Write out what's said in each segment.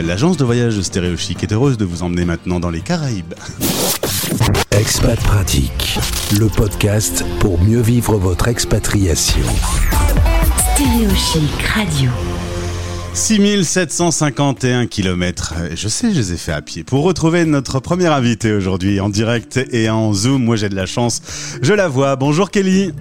Euh, L'agence de voyage de Stéréo Chic est heureuse de vous emmener maintenant dans les Caraïbes. Expat Pratique, le podcast pour mieux vivre votre expatriation. Stéréo Chic Radio. 6751 km. Je sais, je les ai fait à pied. Pour retrouver notre première invitée aujourd'hui en direct et en Zoom, moi j'ai de la chance. Je la vois. Bonjour Kelly.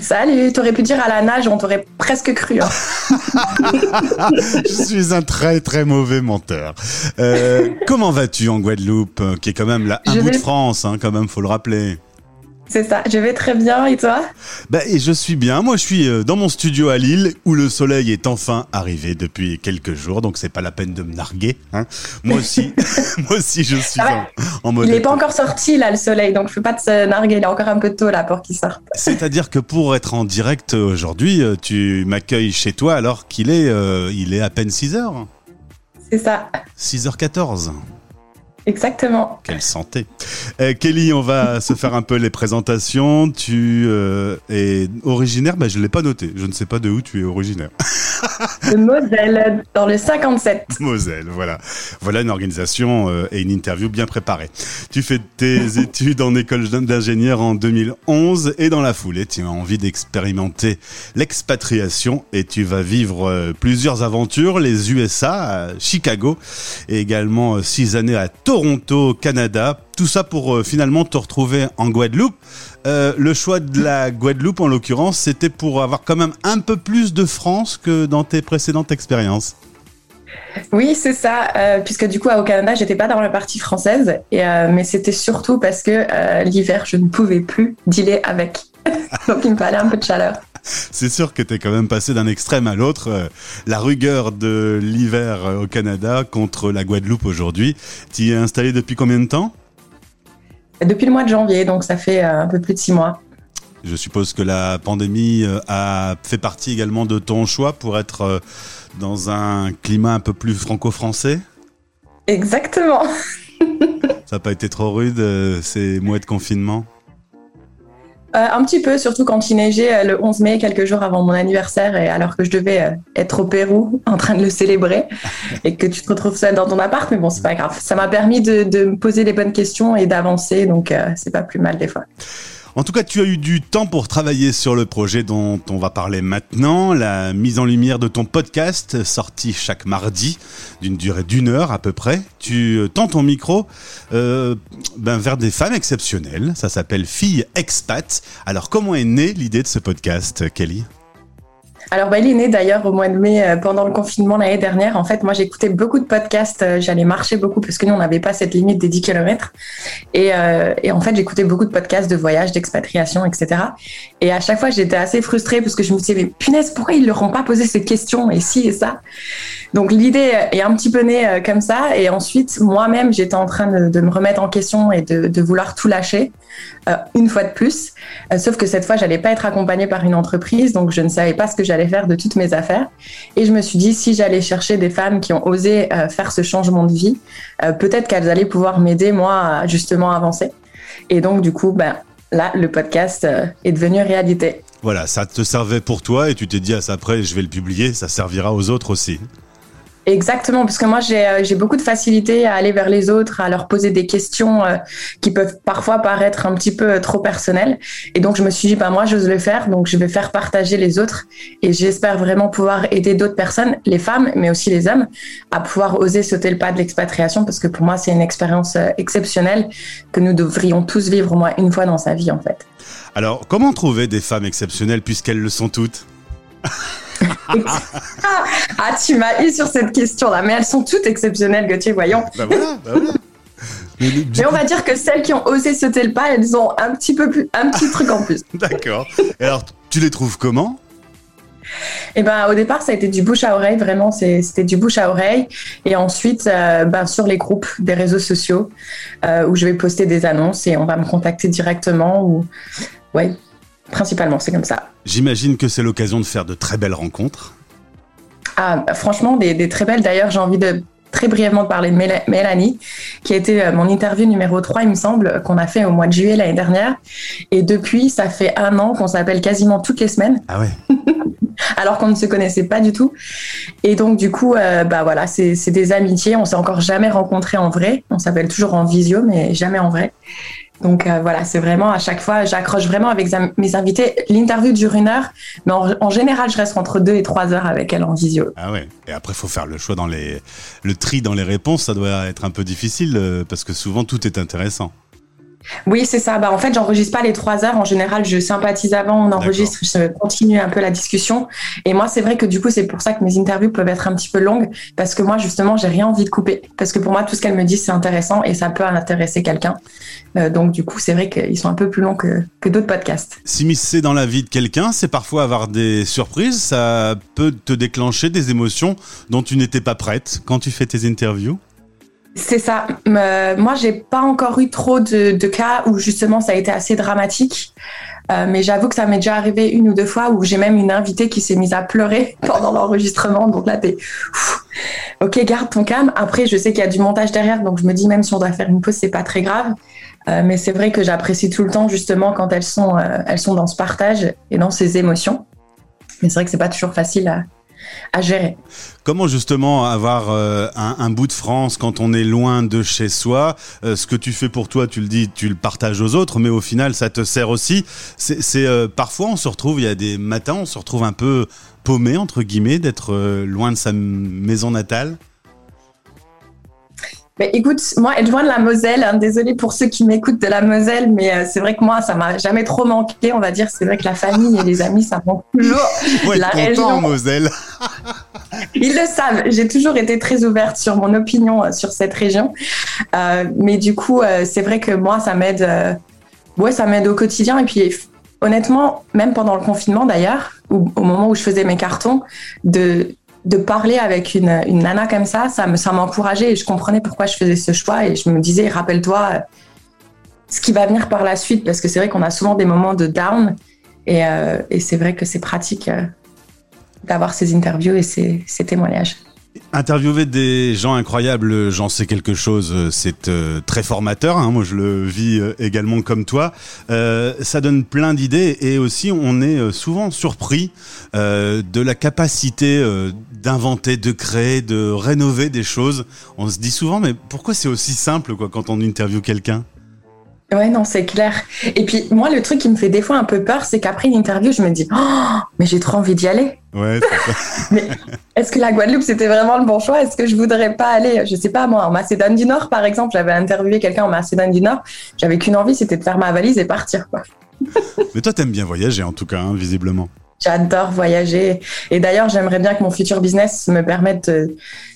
Salut, t'aurais pu dire à la nage, on t'aurait presque cru. hein. je suis un très très mauvais menteur. Euh, comment vas-tu en Guadeloupe, euh, qui est quand même là, un bout de France, hein, quand même, faut le rappeler? C'est ça, je vais très bien et toi? Bah, et je suis bien. Moi, je suis euh, dans mon studio à Lille, où le soleil est enfin arrivé depuis quelques jours, donc c'est pas la peine de me narguer. Hein. Moi aussi, moi aussi, je suis Ah ouais. en, en mode. Il n'est pas encore sorti là le soleil, donc je peux pas te narguer, il est encore un peu tôt là pour qu'il sorte. C'est-à-dire que pour être en direct aujourd'hui, euh, tu m'accueilles chez toi alors qu'il est, euh, il est à peine 6 heures. C'est ça, 6h14. Exactement. Quelle santé. Euh, Kelly, on va se faire un peu les présentations. Tu euh, es originaire, bah, je ne l'ai pas noté. Je ne sais pas de où tu es originaire. De Moselle, dans le 57. Moselle, voilà. Voilà une organisation euh, et une interview bien préparée. Tu fais tes études en école d'ingénieur en 2011 et dans la foulée, tu as envie d'expérimenter l'expatriation et tu vas vivre euh, plusieurs aventures, les USA, à Chicago et également euh, six années à Toronto, Canada. Tout ça pour finalement te retrouver en Guadeloupe. Euh, le choix de la Guadeloupe, en l'occurrence, c'était pour avoir quand même un peu plus de France que dans tes précédentes expériences. Oui, c'est ça, euh, puisque du coup au Canada, j'étais pas dans la partie française, et, euh, mais c'était surtout parce que l'hiver, je ne pouvais plus dealer avec. donc il me fallait un peu de chaleur. C'est sûr que tu es quand même passé d'un extrême à l'autre. la rigueur de l'hiver au Canada contre la Guadeloupe aujourd'hui. Tu y es installé depuis combien de temps? Depuis le mois de janvier, donc ça fait euh, un peu plus de six mois. Je suppose que la pandémie euh, a fait partie également de ton choix pour être euh, dans un climat un peu plus franco-français? Exactement. Ça n'a pas été trop rude ces mois de confinement? Euh, un petit peu, surtout quand il neigeait euh, le 11 mai, quelques jours avant mon anniversaire, et alors que je devais euh, être au Pérou en train de le célébrer, et que tu te retrouves seul dans ton appart, mais bon, c'est pas grave. Ça m'a permis de, de me poser les bonnes questions et d'avancer, donc c'est pas plus mal des fois. En tout cas, tu as eu du temps pour travailler sur le projet dont on va parler maintenant, la mise en lumière de ton podcast sorti chaque mardi d'une durée d'une heure à peu près. Tu euh, tends ton micro euh, ben, vers des femmes exceptionnelles. Ça s'appelle Filles Expat. Alors, comment est née l'idée de ce podcast, Kelly? Alors, bah, il est né d'ailleurs au mois de mai, euh, pendant le confinement l'année dernière. En fait, moi, j'écoutais beaucoup de podcasts. euh, J'allais marcher beaucoup parce que nous, on n'avait pas cette limite des 10 km. Et, euh, en fait, j'écoutais beaucoup de podcasts de voyage, d'expatriation, etc. Et à chaque fois, j'étais assez frustrée parce que je me disais, mais punaise, pourquoi ils leur ont pas posé ces questions et ci et ça? Donc, l'idée est un petit peu née euh, comme ça. Et ensuite, moi-même, j'étais en train de, de me remettre en question et de, de vouloir tout lâcher. Euh, une fois de plus, Euh, sauf que cette fois, j'allais pas être accompagnée par une entreprise, donc je ne savais pas ce que j'allais faire de toutes mes affaires. Et je me suis dit, si j'allais chercher des femmes qui ont osé euh, faire ce changement de vie, peut-être qu'elles allaient pouvoir m'aider, moi, à justement avancer. Et donc, du coup, ben, là, le podcast est devenu réalité. Voilà, ça te servait pour toi et tu t'es dit, ah, après, je vais le publier, ça servira aux autres aussi. Exactement, parce que moi j'ai euh, j'ai beaucoup de facilité à aller vers les autres, à leur poser des questions euh, qui peuvent parfois paraître un petit peu euh, trop personnelles. Et donc je me suis dit, bah moi j'ose le faire, donc je vais faire partager les autres. Et j'espère vraiment pouvoir aider d'autres personnes, les femmes, mais aussi les hommes, à pouvoir oser sauter le pas de l'expatriation, parce que pour moi c'est une expérience euh, exceptionnelle que nous devrions tous vivre au moins une fois dans sa vie en fait. Alors, comment trouver des femmes exceptionnelles puisqu'elles le sont toutes? Ah, tu m'as eu sur cette question-là, mais elles sont toutes exceptionnelles, Gauthier, voyons. Bah voilà, bah voilà. Mais, on va dire que celles qui ont osé sauter le pas, elles ont un petit peu plus, un petit truc en plus. D'accord. Et alors, tu les trouves comment? Et ben au départ, ça a été du bouche à oreille, vraiment, c'était du bouche à oreille. Et ensuite, euh, ben, sur les groupes des réseaux sociaux, euh, où je vais poster des annonces et on va me contacter directement. Ou ouais, principalement, c'est comme ça. J'imagine que c'est l'occasion de faire de très belles rencontres. Ah, franchement, des, des très belles. D'ailleurs, j'ai envie de très brièvement de parler de Méla- Mélanie, qui a été euh, mon interview numéro 3, il me semble, qu'on a fait au mois de juillet l'année dernière. Et depuis, ça fait un an qu'on s'appelle quasiment toutes les semaines. Ah ouais alors qu'on ne se connaissait pas du tout. Et donc, du coup, euh, bah voilà, c'est des amitiés. On s'est encore jamais rencontrés en vrai. On s'appelle toujours en visio, mais jamais en vrai. Donc euh, voilà, c'est vraiment à chaque fois, j'accroche vraiment avec mes invités. L'interview dure une heure, mais en, général, je reste entre deux et trois heures avec elle en visio. Ah ouais. Et après, il faut faire le choix dans les, le tri dans les réponses. Ça doit être un peu difficile euh, parce que souvent tout est intéressant. Oui, c'est ça. Bah, en fait, j'enregistre pas les trois heures. En général, je sympathise avant, on enregistre, je continue un peu la discussion. Et moi, c'est vrai que du coup, c'est pour ça que mes interviews peuvent être un petit peu longues, parce que moi, justement, j'ai rien envie de couper. Parce que pour moi, tout ce qu'elle me dit, c'est intéressant et ça peut intéresser quelqu'un. Euh, donc, du coup, c'est vrai qu'ils sont un peu plus longs que, que d'autres podcasts. S'immiscer dans la vie de quelqu'un, c'est parfois avoir des surprises. Ça peut te déclencher des émotions dont tu n'étais pas prête quand tu fais tes interviews. C'est ça. Euh, moi, j'ai pas encore eu trop de, cas où justement ça a été assez dramatique. Euh, mais j'avoue que ça m'est déjà arrivé une ou deux fois où j'ai même une invitée qui s'est mise à pleurer pendant l'enregistrement. Donc là, t'es, ok, garde ton calme. Après, je sais qu'il y a du montage derrière, donc je me dis même si on doit faire une pause, c'est pas très grave. Euh, mais c'est vrai que j'apprécie tout le temps justement quand elles sont, elles sont dans ce partage et dans ces émotions. Mais c'est vrai que c'est pas toujours facile à, à gérer. Comment justement avoir euh, un, bout de France quand on est loin de chez soi? Euh, Ce que tu fais pour toi, tu le dis, tu le partages aux autres, mais au final, ça te sert aussi. C'est euh, parfois on se retrouve, il y a des matins, on se retrouve un peu paumé entre guillemets d'être loin de sa maison natale. Mais écoute, moi, être loin de la Moselle, hein, désolé pour ceux qui m'écoutent de la Moselle, mais euh, c'est vrai que moi, ça m'a jamais trop manqué, on va dire. C'est vrai que la famille et les amis, ça manque toujours. la région. en Moselle. Ils le savent. J'ai toujours été très ouverte sur mon opinion euh, sur cette région. Euh, mais du coup, c'est vrai que moi, ça m'aide. ouais, ça m'aide au quotidien. Et puis, honnêtement, même pendant le confinement d'ailleurs, au moment où je faisais mes cartons, de de parler avec une, une nana comme ça, ça me ça m'encourageait et je comprenais pourquoi je faisais ce choix et je me disais rappelle-toi ce qui va venir par la suite parce que c'est vrai qu'on a souvent des moments de down et, euh, et c'est vrai que c'est pratique euh, d'avoir ces interviews et ces témoignages. Interviewer des gens incroyables, j'en sais quelque chose, c'est euh, très formateur. Hein, moi, je le vis euh, également comme toi. Euh, ça donne plein d'idées et aussi on est souvent surpris de la capacité d'inventer, de créer, de rénover des choses. On se dit souvent, mais pourquoi c'est aussi simple quoi quand on interviewe quelqu'un? Ouais, non, c'est clair. Et puis, moi, le truc qui me fait des fois un peu peur, c'est qu'après une interview, je me dis, oh, mais j'ai trop envie d'y aller. Ouais, mais est-ce que la Guadeloupe, c'était vraiment le bon choix? Est-ce que je voudrais pas aller, je sais pas, moi, en Macédoine du Nord, par exemple, j'avais interviewé quelqu'un en Macédoine du Nord, j'avais qu'une envie, c'était de faire ma valise et partir, quoi. mais toi, t'aimes bien voyager, en tout cas, hein, visiblement. J'adore voyager. Et d'ailleurs, j'aimerais bien que mon futur business me permette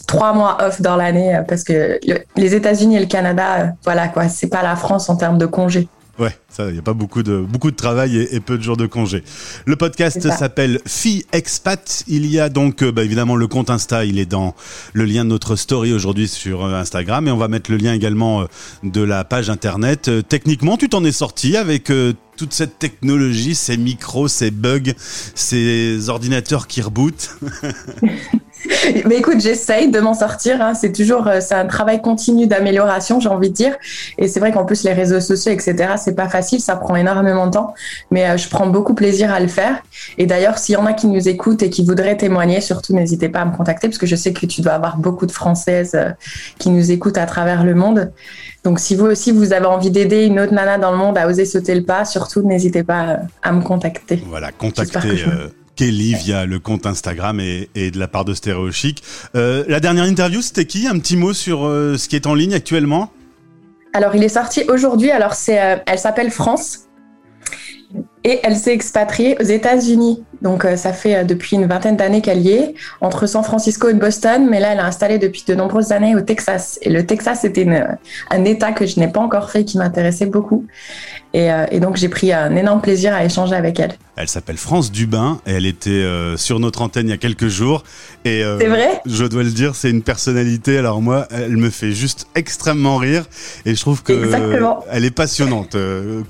trois mois off dans l'année parce que les États-Unis et le Canada, voilà quoi, c'est pas la France en termes de congés. Ouais, ça, il n'y a pas beaucoup de, beaucoup de travail et, peu de jours de congé. Le podcast s'appelle Fille Expat. Il y a donc, euh, bah, évidemment, le compte Insta. Il est dans le lien de notre story aujourd'hui sur euh, Instagram. Et on va mettre le lien également euh, de la page internet. techniquement, tu t'en es sorti avec toute cette technologie, ces micros, ces bugs, ces ordinateurs qui rebootent. Mais écoute, j'essaye de m'en sortir. Hein. C'est toujours, euh, c'est un travail continu d'amélioration, j'ai envie de dire. Et c'est vrai qu'en plus les réseaux sociaux, etc., c'est pas facile, ça prend énormément de temps. Mais euh, je prends beaucoup plaisir à le faire. Et d'ailleurs, s'il y en a qui nous écoutent et qui voudraient témoigner, surtout n'hésitez pas à me contacter parce que je sais que tu dois avoir beaucoup de Françaises euh, qui nous écoutent à travers le monde. Donc si vous aussi vous avez envie d'aider une autre nana dans le monde à oser sauter le pas, surtout n'hésitez pas à me contacter. Voilà, contactez. Kelly via le compte Instagram et, de la part de Stéréo Chic. Euh, la dernière interview, c'était qui? Un petit mot sur euh, ce qui est en ligne actuellement? Alors, il est sorti aujourd'hui. Alors, c'est, euh, elle s'appelle France et elle s'est expatriée aux États-Unis. Donc, ça fait depuis une vingtaine d'années qu'elle y est, entre San Francisco et Boston. Mais là, elle est installée depuis de nombreuses années au Texas. Et le Texas, c'était un État que je n'ai pas encore fait, qui m'intéressait beaucoup. Et, donc j'ai pris un énorme plaisir à échanger avec elle. Elle s'appelle France Dubin et elle était euh, sur notre antenne il y a quelques jours. Et euh, c'est vrai? Je dois le dire, c'est une personnalité. Alors moi, elle me fait juste extrêmement rire et je trouve que elle est passionnante.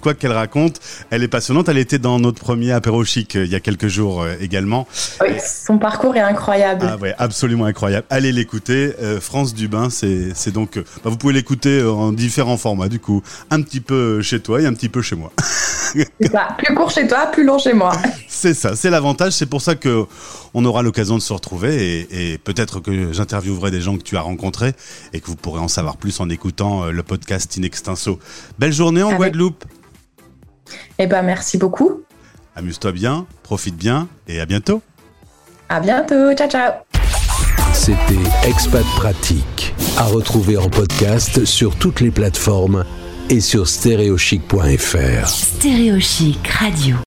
quoi qu'elle raconte, elle est passionnante. Elle était dans notre premier apéro chic il y a quelques jours également. Oui, son parcours est incroyable. Ah ouais, absolument incroyable. Allez l'écouter. France Dubin, c'est donc bah, vous pouvez l'écouter en différents formats du coup, un petit peu chez toi et un petit peu chez moi. Ça, plus court chez toi, plus long chez moi. C'est ça, c'est l'avantage. C'est pour ça que on aura l'occasion de se retrouver et, et peut-être que j'interviewerai des gens que tu as rencontrés et que vous pourrez en savoir plus en écoutant euh, le podcast In Extenso. Belle journée en Avec- Guadeloupe. Eh ben, merci beaucoup. Amuse-toi bien, profite bien et à bientôt. À bientôt. Ciao, ciao. C'était Expat Pratique, à retrouver en podcast sur toutes les plateformes et sur stéréochic.fr. Stéréochic Radio.